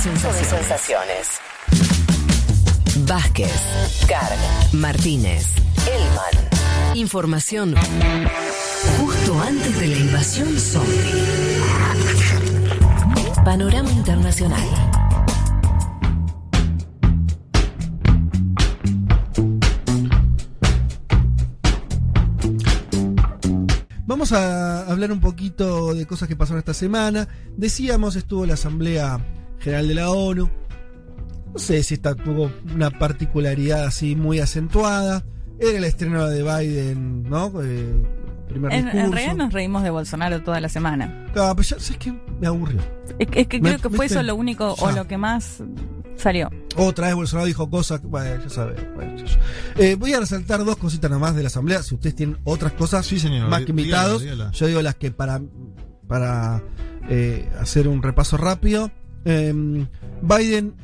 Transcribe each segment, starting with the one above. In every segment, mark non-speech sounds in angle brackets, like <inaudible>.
sensaciones. sensaciones. Vázquez, Carg, Martínez, Elman. Información justo antes de la invasión zombie. Panorama Internacional. Vamos a hablar un poquito de cosas que pasaron esta semana. Decíamos, estuvo la Asamblea General de la ONU. No sé si esta tuvo una particularidad así muy acentuada. Era el estreno de Biden, ¿no? Eh, primer En, en realidad nos reímos de Bolsonaro toda la semana. Ah, pero ya, ¿sabes qué? Me aburrió. Es, que- es que Me- creo que fue ¿viste? eso lo único o lo que más salió. Otra vez Bolsonaro dijo cosas, que- bueno, ya sabes. bueno, ya- ya. Eh, voy a resaltar dos cositas nada más de la asamblea. Si ustedes tienen otras cosas Sí, señor. más que Dígala, invitados, dígala. yo digo las que para, para eh, hacer un repaso rápido. Eh, Biden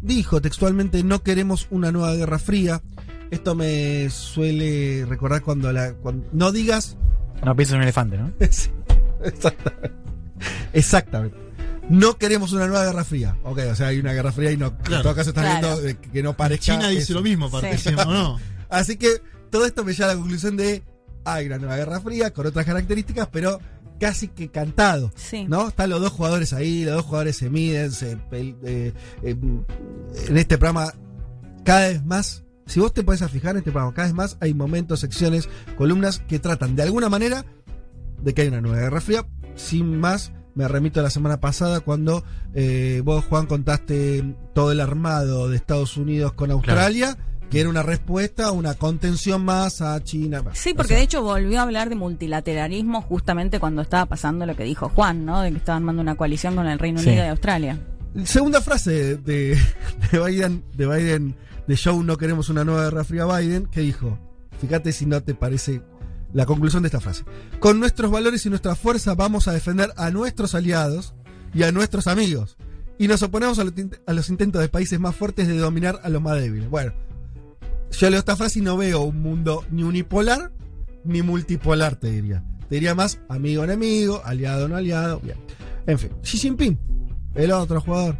dijo textualmente: No queremos una nueva guerra fría. Esto me suele recordar cuando la. cuando- no digas. No pienses en un elefante, ¿no? <laughs> Exactamente. Exactamente. No queremos una nueva guerra fría. Ok, o sea, hay una guerra fría y no. Claro. En todo caso están Claro. viendo que no parezca. China dice eso. lo mismo, aparte. Sí. ¿sí o no? Así que todo esto me lleva a la conclusión de. Hay una nueva guerra fría con otras características, pero casi que cantado. Sí. ¿No? Están los dos jugadores ahí, los dos jugadores se miden, se eh, eh, en este programa cada vez más, si vos te pones a fijar en este programa, cada vez más hay momentos, secciones, columnas que tratan de alguna manera de que hay una nueva guerra fría. Sin más, me remito a la semana pasada cuando eh, vos, Juan, contaste todo el armado de Estados Unidos con Australia, que era una respuesta, una contención más a China. Sí, O porque sea, de hecho volvió a hablar de multilateralismo justamente cuando estaba pasando lo que dijo Juan, ¿no? De que estaban armando una coalición con el Reino Sí. Unido y Australia. Segunda frase de, de Biden, de Biden, de show No queremos una nueva guerra fría Biden, que dijo, fíjate si no te parece la conclusión de esta frase. Con nuestros valores y nuestra fuerza vamos a defender a nuestros aliados y a nuestros amigos. Y nos oponemos a los, tint- a los intentos de países más fuertes de dominar a los más débiles. Bueno, yo leo esta frase y no veo un mundo ni unipolar ni multipolar, te diría. Te diría más amigo-enemigo, aliado-no aliado. Bien. En fin, Xi Jinping, el otro jugador.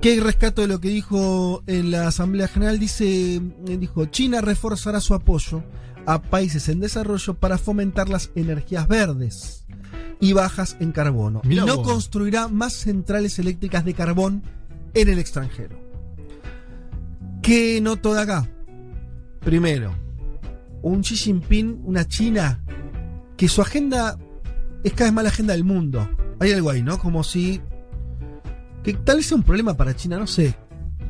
¿Qué rescato de lo que dijo en la Asamblea General? Dice, eh, dijo, China reforzará su apoyo a países en desarrollo para fomentar las energías verdes y bajas en carbono. Mirá y no vos. construirá más centrales eléctricas de carbón en el extranjero. ¿Qué noto de acá? Primero, un Xi Jinping, una China, que su agenda es cada vez más la agenda del mundo. Hay algo ahí, ¿no? Como si. Que tal vez sea un problema para China, no sé.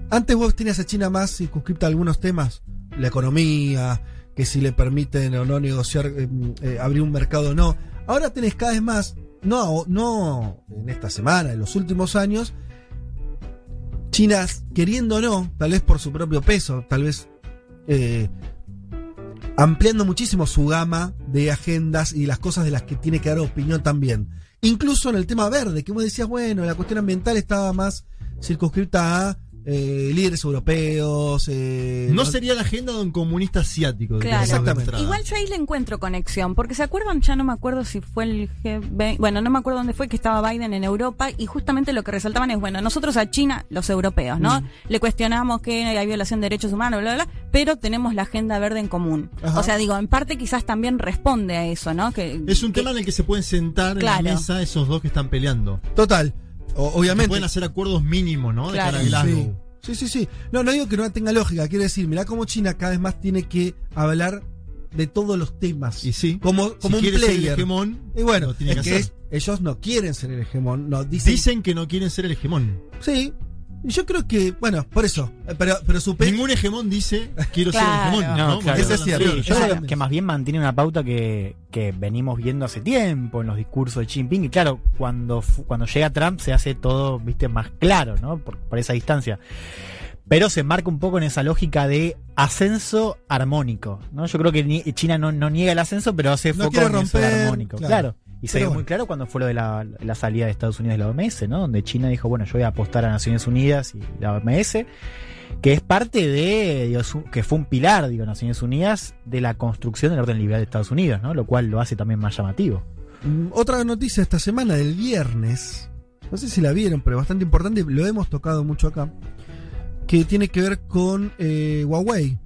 Antes vos tenías a China más circunscripta a algunos temas, la economía, que si le permiten o no negociar, eh, eh, abrir un mercado o no. Ahora tenés cada vez más, no, no en esta semana, en los últimos años, China queriendo o no, tal vez por su propio peso, tal vez eh, ampliando muchísimo su gama de agendas y las cosas de las que tiene que dar opinión también. Incluso en el tema verde, que vos decías, bueno, la cuestión ambiental estaba más circunscripta a eh, líderes europeos. eh, No sería la agenda de un comunista asiático. Claro. Exactamente. Igual yo ahí le encuentro conexión, porque se acuerdan, ya no me acuerdo si fue el G20, bueno, no me acuerdo dónde fue que estaba Biden en Europa y justamente lo que resaltaban es, bueno, nosotros a China, los europeos, ¿no? Le cuestionamos que hay violación de derechos humanos, bla, bla, bla, pero tenemos la agenda verde en común. Ajá. O sea, digo, en parte quizás también responde a eso, ¿no? Que, Es un que- tema en el que se pueden sentar Claro. en la mesa esos dos que están peleando. Total. Obviamente. Pueden hacer acuerdos mínimos, ¿no? De Claro. cara a Glasgow. Sí. Sí, sí, sí. No, no digo que no tenga lógica. Quiero decir, mirá cómo China cada vez más tiene que hablar de todos los temas. Y sí. Como, como si un ser el player. hegemón, y bueno, tiene es que ellos no quieren ser el hegemón. No, dicen, Dicen que no quieren ser el hegemón. Sí. Yo creo que, bueno, por eso. eh, Pero, pero su Ningún hegemón dice quiero Claro. ser hegemón. No, ¿no? claro. Eso es cierto. Sí, Eso yo creo que más bien mantiene una pauta que, que venimos viendo hace tiempo en los discursos de Xi Jinping. Y claro, cuando, fu- cuando llega Trump se hace todo, viste, más claro, ¿no? Por, por esa distancia. Pero se marca un poco en esa lógica de ascenso armónico, ¿no? Yo creo que China no, no niega el ascenso, pero hace No foco en eso de romper, armónico. claro. Y se Pero ve muy bueno. claro cuando fue lo de la, la salida de Estados Unidos de la OMS, ¿no? Donde China dijo, bueno, yo voy a apostar a Naciones Unidas y la OMS, que es parte de, digo, su- que fue un pilar, digo, Naciones Unidas, de la construcción del orden liberal de Estados Unidos, ¿no? Lo cual lo hace también más llamativo. Mm, Otra noticia esta semana del viernes no sé si la vieron, pero bastante importante, lo hemos tocado mucho acá, que tiene que ver con eh, Huawei,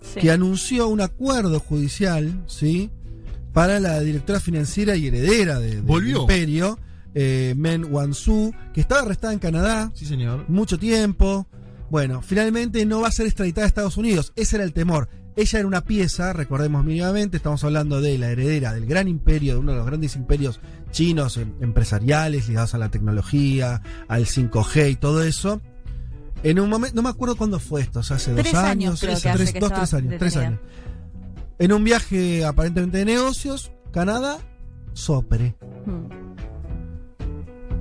Sí. que anunció un acuerdo judicial, ¿sí? Para la directora financiera y heredera de, del Volvió. imperio, eh, Men Wanzhou, que estaba arrestada en Canadá Sí, señor. mucho tiempo. Bueno, finalmente no va a ser extraditada a Estados Unidos. Ese era el temor. Ella era una pieza, recordemos mínimamente, estamos hablando de la heredera del gran imperio, de uno de los grandes imperios chinos em- empresariales ligados a la tecnología, al 5G y todo eso. En un momento, no me acuerdo cuándo fue esto, o sea, hace Tres dos años años, creo tres, que hace tres- que dos, tres años, tres años. En un viaje aparentemente de negocios, Canadá, Sopre. Mm.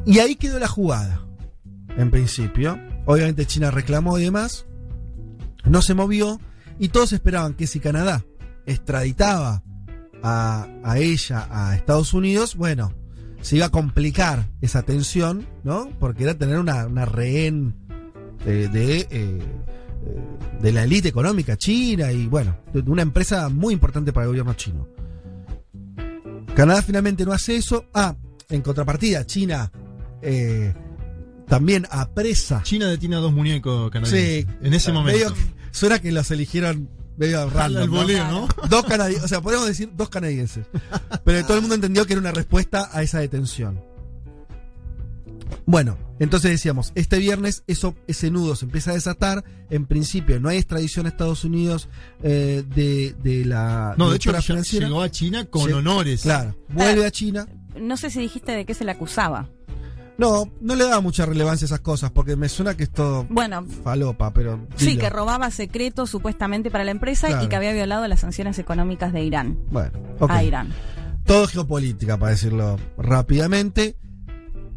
Y ahí quedó la jugada, en principio. Obviamente China reclamó y demás. No se movió. Y todos esperaban que si Canadá extraditaba a, a ella a Estados Unidos, bueno, se iba a complicar esa tensión, ¿no? Porque era tener una, una rehén de, de, eh, eh, de la élite económica china y, bueno, de una empresa muy importante para el gobierno chino. Canadá finalmente no hace eso. Ah, en contrapartida, China eh, también apresa. China detiene a dos muñecos canadienses. Sí, En ese momento. medio suena que los eligieron medio random. ¿no? Dos canadienses, o sea, podemos decir dos canadienses. Pero todo el mundo entendió que era una respuesta a esa detención. Bueno, entonces decíamos, este viernes eso, ese nudo se empieza a desatar. En principio no hay extradición a Estados Unidos eh, de, de la No, de hecho, financiera. llegó a China con Sí, honores. Claro, vuelve a China. No sé si dijiste de qué se le acusaba. No, no le daba mucha relevancia a esas cosas, porque me suena que es todo Bueno, falopa, pero. sí, que robaba secretos supuestamente para la empresa y que había violado las sanciones económicas de Irán. Bueno, ok. A Irán. Todo geopolítica, para decirlo rápidamente.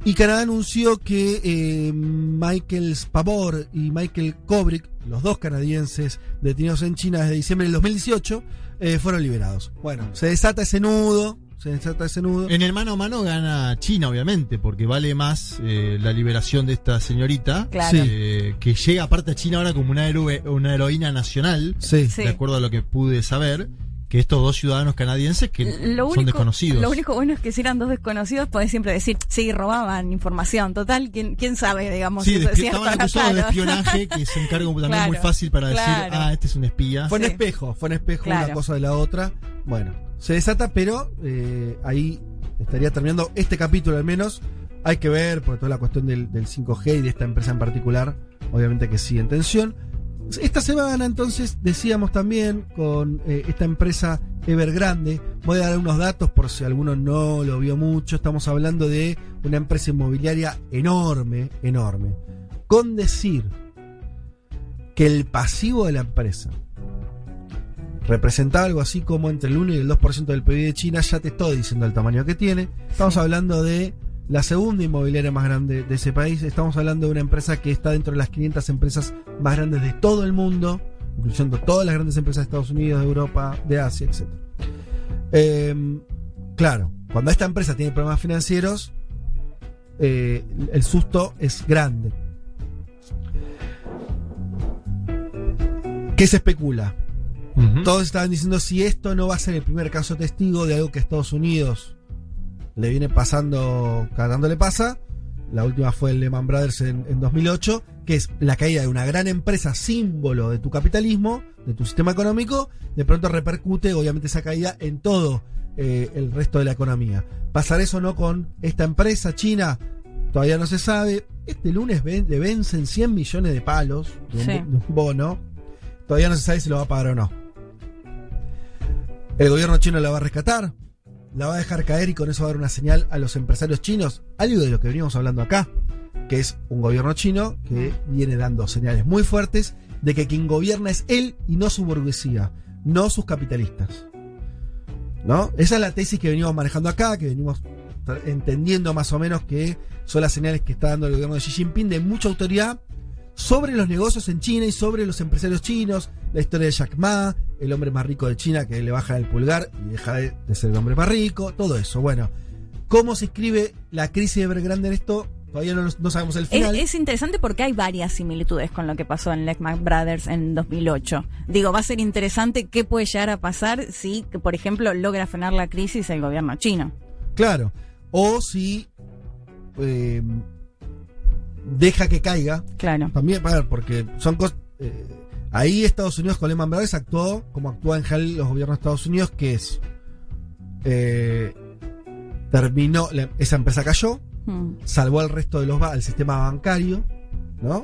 Y Canadá anunció que eh, Michael Spavor y Michael Kubrick, los dos canadienses detenidos en China desde diciembre del 2018, eh, fueron liberados. Bueno, se desata ese nudo, se desata ese nudo. En el mano a mano gana China, obviamente, porque vale más eh, la liberación de esta señorita, Claro. Sí. eh, que llega aparte a China ahora como una, héroe- una heroína nacional, Sí. Sí. de acuerdo a lo que pude saber, que estos dos ciudadanos canadienses que Lo son único, desconocidos. lo único bueno es que si eran dos desconocidos, podés siempre decir, sí, robaban información. Total, ¿quién, quién sabe, digamos, Sí, si eso estaban acusados de espionaje, que es un cargo <laughs> también Claro, muy fácil para decir, ah, este es un espía. Fue en Sí. espejo, fue en espejo una Claro. cosa de la otra. Bueno, se desata, pero eh, ahí estaría terminando este capítulo al menos. Hay que ver, por toda la cuestión del, del 5G y de esta empresa en particular, obviamente que sigue en tensión. Esta semana entonces decíamos también con eh, esta empresa Evergrande, voy a dar unos datos por si alguno no lo vio mucho, estamos hablando de una empresa inmobiliaria enorme, enorme. Con decir que el pasivo de la empresa representaba algo así como entre el 1 y el 2% del PIB de China, ya te estoy diciendo el tamaño que tiene. Estamos hablando de la segunda inmobiliaria más grande de ese país. Estamos hablando de una empresa que está dentro de las 500 empresas más grandes de todo el mundo, incluyendo todas las grandes empresas de Estados Unidos, de Europa, de Asia, etc. Eh, claro, cuando esta empresa tiene problemas financieros, eh, el susto es grande. ¿Qué se especula? Todos estaban diciendo si esto no va a ser el primer caso testigo de algo que Estados Unidos le viene pasando, cada tanto le pasa. La última fue el Lehman Brothers en, en 2008, que es la caída de una gran empresa, símbolo de tu capitalismo, de tu sistema económico, de pronto repercute, obviamente, esa caída en todo eh, el resto de la economía. ¿Pasar eso no con esta empresa china? Todavía no se sabe. Este lunes ven- le vencen 100 millones de palos de un, Sí. de un bono. Todavía no se sabe si lo va a pagar o no. ¿El gobierno chino la va a rescatar? ¿La va a dejar caer y con eso va a dar una señal a los empresarios chinos? Algo de lo que veníamos hablando acá, que es un gobierno chino que viene dando señales muy fuertes de que quien gobierna es él y no su burguesía, no sus capitalistas. ¿No? Esa es la tesis que venimos manejando acá, que venimos entendiendo más o menos que son las señales que está dando el gobierno de Xi Jinping de mucha autoridad sobre los negocios en China y sobre los empresarios chinos, la historia de Jack Ma, el hombre más rico de China que le baja el pulgar y deja de, de ser el hombre más rico, todo eso. Bueno, ¿cómo se escribe la crisis de Evergrande en esto? Todavía no, no sabemos el final. es interesante porque hay varias similitudes con lo que pasó en Lehman Brothers en 2008. Digo, va a ser interesante qué puede llegar a pasar si, por ejemplo, logra frenar la crisis el gobierno chino. Claro. O si eh, deja que caiga. Claro. También, porque son cosas. eh, ahí Estados Unidos con Lehman Brothers actuó como actúa en general los gobiernos de Estados Unidos, que es. eh, terminó. la- esa empresa cayó, Mm. salvó al resto de los ba- al sistema bancario, ¿no?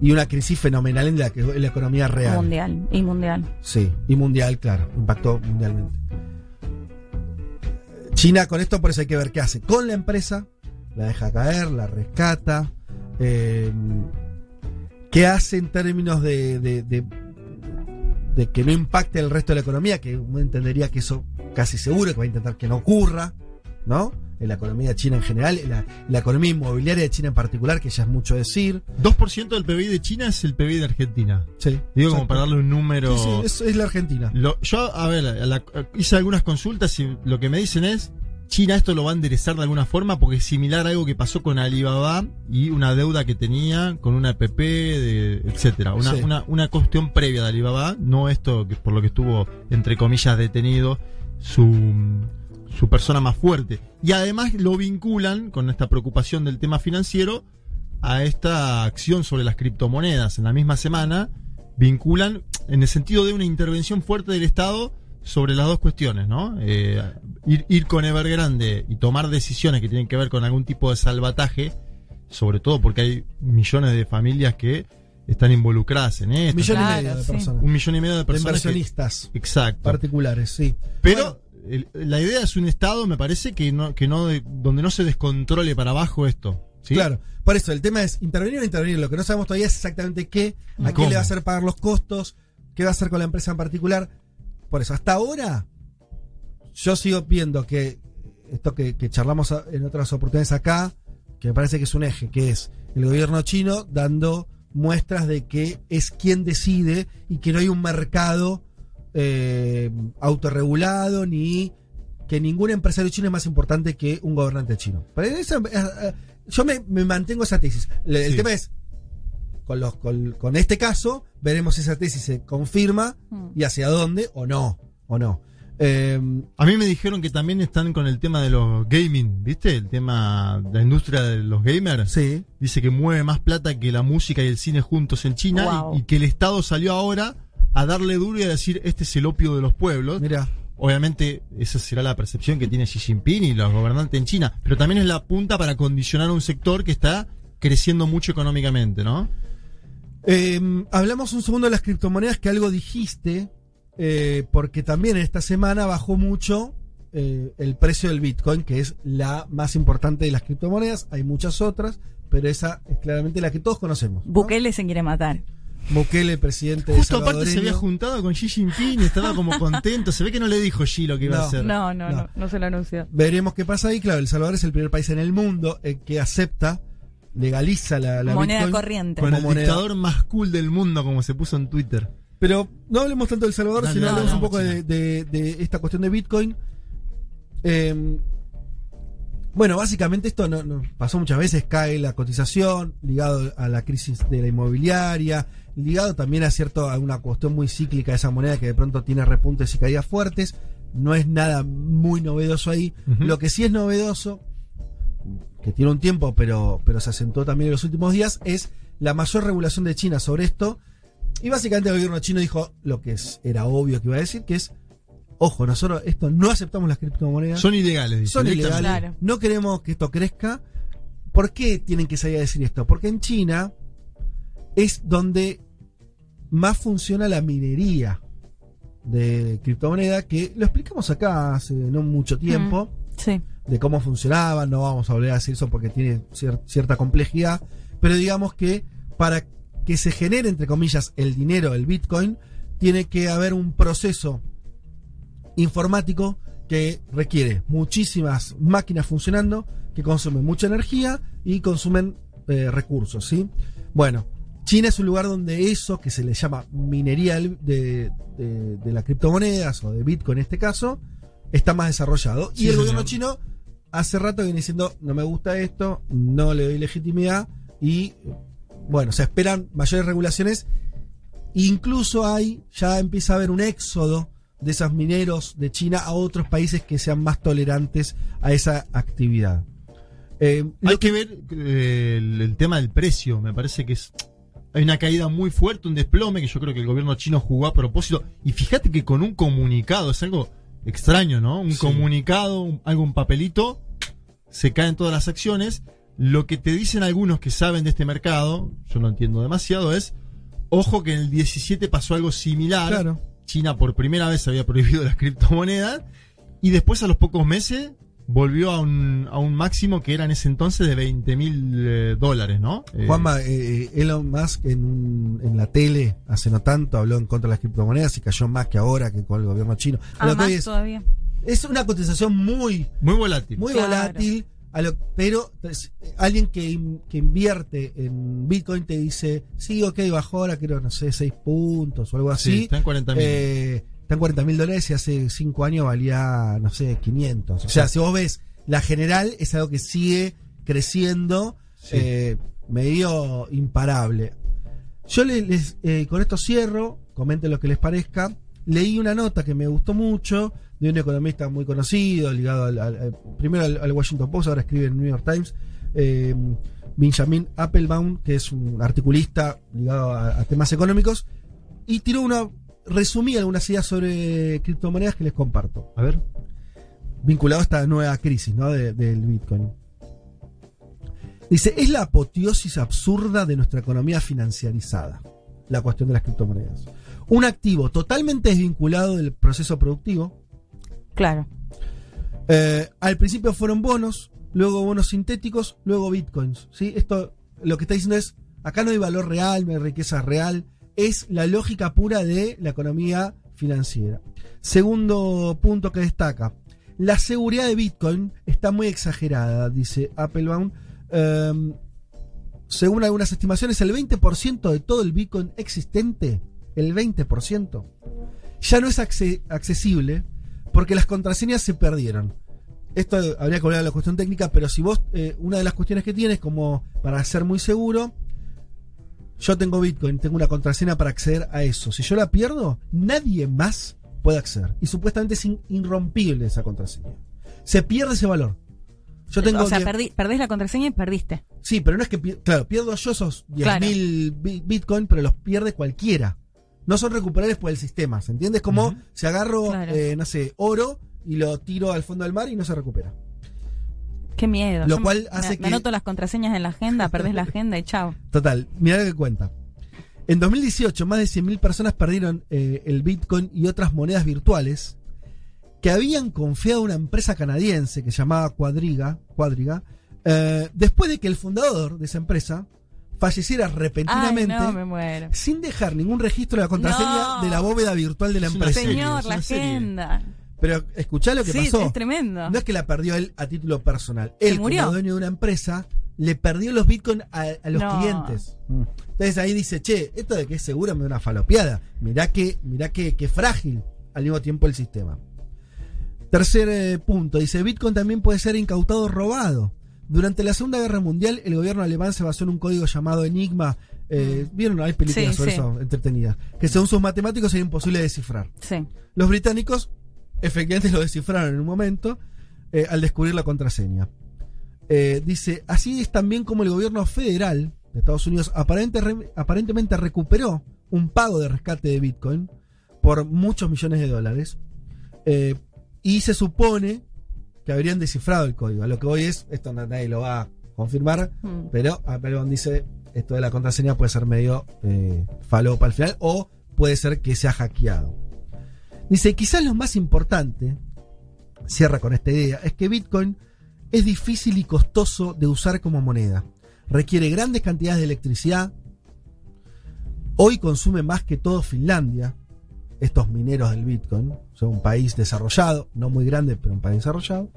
Y una crisis fenomenal en la, que, en la economía real. Mundial. Y mundial. Sí, y mundial, claro, impactó mundialmente. China con esto por eso hay que ver qué hace con la empresa, la deja caer, la rescata, eh, qué hace en términos de, de, de- de que no impacte el resto de la economía, que uno entendería que eso casi seguro que va a intentar que no ocurra, ¿no? En la economía china en general, en la, la economía inmobiliaria de China en particular, que ya es mucho decir. 2% del PBI de China es el PBI de Argentina. Sí, Digo, como para darle un número. Sí, sí, es, es la Argentina. Lo- yo, a ver, la- hice algunas consultas y lo que me dicen es, China esto lo va a enderezar de alguna forma porque es similar a algo que pasó con Alibaba y una deuda que tenía con una PP, de, etcétera. Una, Sí. una, una cuestión previa de Alibaba, no esto que por lo que estuvo, entre comillas, detenido su, su persona más fuerte. Y además lo vinculan con esta preocupación del tema financiero a esta acción sobre las criptomonedas. En la misma semana vinculan en el sentido de una intervención fuerte del Estado sobre las dos cuestiones, ¿no? Eh, ir, ir con Evergrande y tomar decisiones que tienen que ver con algún tipo de salvataje, sobre todo porque hay millones de familias que están involucradas en esto. Millón y Claro, medio de sí. personas. Un millón y medio de de personas. que- inversionistas exacto. particulares, sí. Pero el- la idea es un Estado, me parece, que no, que no, de- donde no se descontrole para abajo esto. ¿sí? Claro. Por eso, el tema es intervenir o no intervenir. Lo que no sabemos todavía es exactamente qué, a quién le va a hacer pagar los costos, qué va a hacer con la empresa en particular. Por eso, hasta ahora, yo sigo viendo que esto que, que charlamos en otras oportunidades acá, que me parece que es un eje, que es el gobierno chino dando muestras de que es quien decide y que no hay un mercado eh, autorregulado ni que ningún empresario chino es más importante que un gobernante chino. Pero esa- eh, eh, yo me, me mantengo esa tesis. El Sí. tema es, con, los, con, con este caso, veremos si esa tesis se confirma Mm. y hacia dónde o no. O no. Eh, A mí me dijeron que también están con el tema de los gaming, ¿viste? El tema de la industria de los gamers. sí. Dice que mueve más plata que la música y el cine juntos en China Wow. y, y que el Estado salió ahora a darle duro y a decir este es el opio de los pueblos. Mira. Obviamente esa será la percepción que tiene Xi Jinping y los gobernantes en China, pero también es la punta para condicionar un sector que está creciendo mucho económicamente, ¿no? Eh, hablamos un segundo de las criptomonedas que algo dijiste, eh, porque también esta semana bajó mucho eh, el precio del Bitcoin, que es la más importante de las criptomonedas. Hay muchas otras, pero esa es claramente la que todos conocemos. ¿no? Bukele se quiere matar. Bukele, presidente Justo aparte se había juntado con Xi Jinping y estaba como contento. Se ve que no le dijo Xi lo que iba No. a hacer. No, no, No. no, no se lo anunció. Veremos qué pasa ahí. Claro, El Salvador es el primer país en el mundo eh, que acepta, legaliza la, la Moneda Bitcoin. corriente. Con como el moneda. dictador más cool del mundo, como se puso en Twitter. Pero no hablemos tanto del Salvador, sino hablemos un poco de, China. de- de esta cuestión de Bitcoin. Eh, bueno, básicamente esto no, no- pasó muchas veces, cae la cotización, ligado a la crisis de la inmobiliaria, ligado también a cierto a una cuestión muy cíclica de esa moneda que de pronto tiene repuntes y caídas fuertes. No es nada muy novedoso ahí. Lo que sí es novedoso, que tiene un tiempo, pero, pero se asentó también en los últimos días, es la mayor regulación de China sobre esto. Y básicamente el gobierno chino dijo lo que es- era obvio que iba a decir, que es, ojo, nosotros esto no aceptamos las criptomonedas, Son ilegales, dice. son ilegales, Claro. no queremos que esto crezca. ¿Por qué tienen que salir a decir esto? Porque en China es donde más funciona la minería de criptomoneda, que lo explicamos acá hace no mucho tiempo Sí. De cómo funcionaba, no vamos a volver a decir eso porque tiene cier- cierta complejidad, pero digamos que para que se genere, entre comillas, el dinero, el Bitcoin, tiene que haber un proceso informático que requiere muchísimas máquinas funcionando, que consumen mucha energía y consumen eh, recursos, ¿sí? Bueno, China es un lugar donde eso, que se le llama minería de, de- de las criptomonedas o de Bitcoin en este caso, está más desarrollado. Sí, y el señor. gobierno chino hace rato viene diciendo, no me gusta esto, no le doy legitimidad y, bueno, se esperan mayores regulaciones. Incluso hay, ya empieza a haber un éxodo de esos mineros de China a otros países que sean más tolerantes a esa actividad. Eh, Hay que ver eh, el, el tema del precio. Me parece que es. Hay una caída muy fuerte, un desplome que yo creo que el gobierno chino jugó a propósito. Y fíjate que con un comunicado, es algo extraño, ¿no? Un Sí. comunicado, un- algo, un papelito, se caen todas las acciones. Lo que te dicen algunos que saben de este mercado, yo no entiendo demasiado, es, ojo que en el 17 pasó algo similar. Claro. China por primera vez había prohibido <laughs> las criptomonedas y después a los pocos meses volvió a un, a un máximo que era en ese entonces de 20 mil eh, dólares, ¿no? Eh, Juanma, eh, Elon Musk en, un- en la tele hace no tanto habló en contra de las criptomonedas y cayó más que ahora que con el gobierno chino. Ah, Lo que más es, todavía. es una cotización muy, muy volátil. muy Claro. volátil, a lo- pero pues, alguien que, in- que invierte en Bitcoin te dice, sí, ok, bajó ahora creo, no sé, 6 puntos o algo sí, así. está en 40 mil. Eh, están 40 mil dólares y hace 5 años valía, no sé, 500. O sea, si vos ves, la general es algo que sigue creciendo Sí. eh, medio imparable. Yo le- les, eh, con esto cierro, comenten lo que les parezca. Leí una nota que me gustó mucho de un economista muy conocido, ligado al, al- al- primero al, al Washington Post, ahora escribe en New York Times, eh, Benjamin Applebaum, que es un articulista ligado a, a temas económicos, y tiró una, resumí algunas ideas sobre criptomonedas que les comparto. A ver. Vinculado a esta nueva crisis ¿no? de- del Bitcoin. Dice, es la apoteosis absurda de nuestra economía financiarizada, la cuestión de las criptomonedas. Un activo totalmente desvinculado del proceso productivo. Claro. Eh, al principio fueron bonos, luego bonos sintéticos, luego bitcoins. ¿sí? Esto lo que está diciendo es, acá no hay valor real, no hay riqueza real, es la lógica pura de la economía financiera. Segundo punto que destaca, la seguridad de Bitcoin está muy exagerada, dice Applebaum. Em, según algunas estimaciones, el 20% de todo el Bitcoin existente, el 20%, ya no es acce- accesible porque las contraseñas se perdieron. Esto habría que hablar de la cuestión técnica, pero si vos, eh, una de las cuestiones que tienes, como para ser muy seguro, yo tengo Bitcoin, tengo una contraseña para acceder a eso. Si yo la pierdo, nadie más puede acceder. Y supuestamente es irrompible esa contraseña. Se pierde ese valor. Yo tengo o sea, perdí- perdés la contraseña y perdiste. Sí, pero no es que, claro, pierdo yo esos 10.000 Claro. bi- Bitcoin, pero los pierde cualquiera. No son recuperables por el sistema, ¿se entiende? Es como Ujú. si agarro, Claro. eh, no sé, oro y lo tiro al fondo del mar y no se recupera. Qué miedo. Lo Yo cual me- hace me, que- me anoto las contraseñas en la agenda, perdés la agenda y chao. Total, mirá lo que cuenta. En 2018, más de 100.000 personas perdieron eh, el Bitcoin y otras monedas virtuales que habían confiado a una empresa canadiense que se llamaba Quadriga, Quadriga eh, después de que el fundador de esa empresa falleciera Ay, repentinamente no, me muero. sin dejar ningún registro de la contraseña No. de la bóveda virtual de la empresa. Señor, la agenda. Pero escuchá lo que Sí, pasó. es tremendo. No es que la perdió él a título personal. Él, murió. como dueño de una empresa, le perdió los bitcoins a, a los No. clientes. Mm. Entonces ahí dice, che, esto de que es seguro me da una falopeada. Mirá que, mirá que, que frágil al mismo tiempo el sistema. Tercer eh, punto, dice, Bitcoin también puede ser incautado o robado. Durante la Segunda Guerra Mundial, el gobierno alemán se basó en un código llamado Enigma. Eh, ¿Vieron? Hay películas Sí, sobre sí. eso entretenidas. Que según sus matemáticos era imposible descifrar. Sí. Los británicos efectivamente lo descifraron en un momento eh, al descubrir la contraseña. Eh, dice, así es también como el gobierno federal de Estados Unidos aparente- re- aparentemente recuperó un pago de rescate de Bitcoin por muchos millones de dólares. Eh, y se supone que habrían descifrado el código. A lo que hoy es, esto na- nadie lo va a confirmar, Mm. pero Applebaum dice, esto de la contraseña puede ser medio eh, falopa al final o puede ser que se ha hackeado. Dice, quizás lo más importante, cierra con esta idea, es que Bitcoin es difícil y costoso de usar como moneda. Requiere grandes cantidades de electricidad. Hoy consume más que todo Finlandia, estos mineros del Bitcoin. Son un país desarrollado, no muy grande, pero un país desarrollado.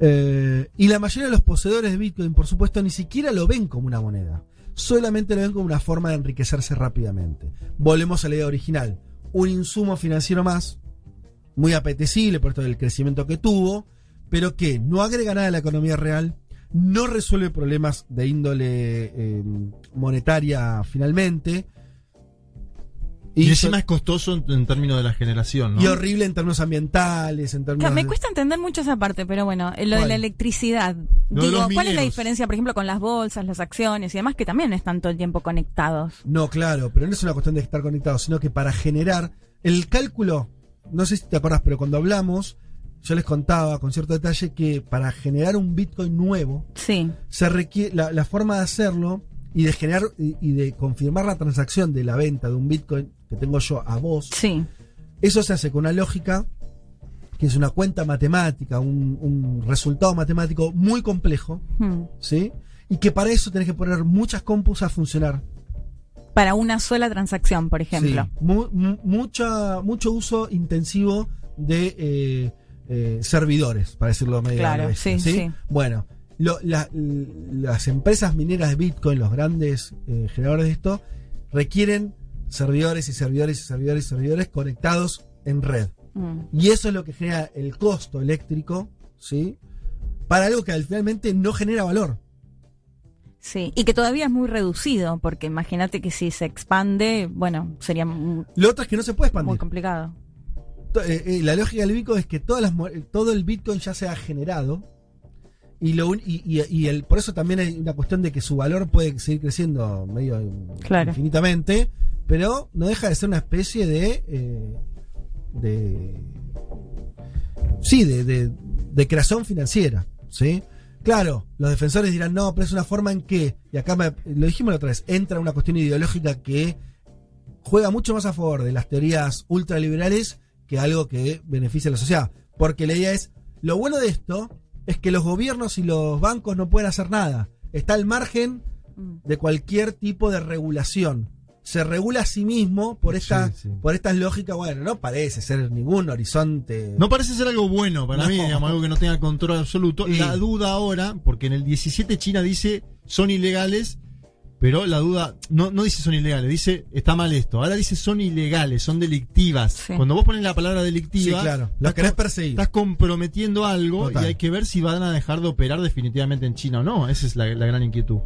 Eh, y la mayoría de los poseedores de Bitcoin, por supuesto, ni siquiera lo ven como una moneda. Solamente lo ven como una forma de enriquecerse rápidamente. Volvemos a la idea original. Un insumo financiero más, muy apetecible por todo el crecimiento que tuvo, pero que no agrega nada a la economía real, no resuelve problemas de índole eh, monetaria finalmente, Y, Y encima es costoso en, en términos de la generación, ¿no? Y horrible en términos ambientales, en términos... Claro, me cuesta entender mucho esa parte, pero bueno, eh, lo ¿Cuál? de la electricidad. Lo Digo, ¿cuál es la diferencia, por ejemplo, con las bolsas, las acciones y demás, que también están todo el tiempo conectados? No, claro, pero no es una cuestión de estar conectados, sino que para generar el cálculo, no sé si te acordás, pero cuando hablamos, yo les contaba con cierto detalle que para generar un Bitcoin nuevo, Sí, se requiere la, la forma de hacerlo y de generar y, y de confirmar la transacción de la venta de un Bitcoin que tengo yo a vos, sí. eso se hace con una lógica que es una cuenta matemática, un, un resultado matemático muy complejo, Hmm. ¿sí? Y que para eso tenés que poner muchas compus a funcionar. Para una sola transacción, por ejemplo. Sí, mu- mu- mucha, mucho uso intensivo de eh, eh, servidores, para decirlo medio Claro, bestia, sí, sí. Bueno, lo- la- las empresas mineras de Bitcoin, los grandes eh, generadores de esto, requieren servidores y servidores y servidores y servidores conectados en red. Mm. Y eso es lo que genera el costo eléctrico, ¿sí? Para algo que al finalmente no genera valor. Sí, y que todavía es muy reducido, porque imagínate que si se expande, bueno, sería Lo otro es que no se puede expandir. muy complicado. Eh, eh, la lógica del Bitcoin es que todas las, todo el Bitcoin ya se ha generado y, lo, y, y- y el, por eso también hay una cuestión de que su valor puede seguir creciendo medio Claro. infinitamente, pero no deja de ser una especie de... eh, de sí, de, de, de creación financiera, ¿sí? Claro, los defensores dirán, no, pero es una forma en que, y acá me- lo dijimos la otra vez, entra una cuestión ideológica que juega mucho más a favor de las teorías ultraliberales que algo que beneficia a la sociedad. Porque la idea es, lo bueno de esto es que los gobiernos y los bancos no pueden hacer nada. Está al margen Mm. de cualquier tipo de regulación. Se regula a sí mismo por esta, Sí, sí. por estas lógicas, bueno, no parece ser ningún horizonte. No parece ser algo bueno para No. mí, digamos, algo que no tenga control absoluto. Sí. La duda ahora, porque en el 17 China dice son ilegales, pero la duda no, no dice son ilegales, dice está mal esto. Ahora dice son ilegales, son delictivas. Sí. Cuando vos pones la palabra sí, delictiva, claro. Estás, querés perseguir. estás comprometiendo algo Total. y hay que ver si van a dejar de operar definitivamente en China o no. Esa es la, la gran inquietud.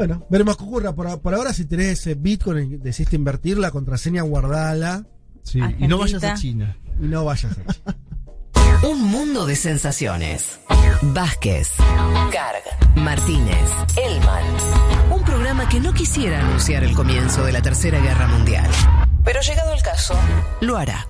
Bueno, veremos qué ocurra. Por, por ahora, si tenés ese Bitcoin y decidiste invertir, la contraseña guardala Sí. Y no vayas a China. y no vayas a China. <laughs> Un mundo de sensaciones. Vázquez, Carg, Martínez, Elman. Un programa que no quisiera anunciar el comienzo de la Tercera Guerra Mundial. Pero llegado el caso, lo hará.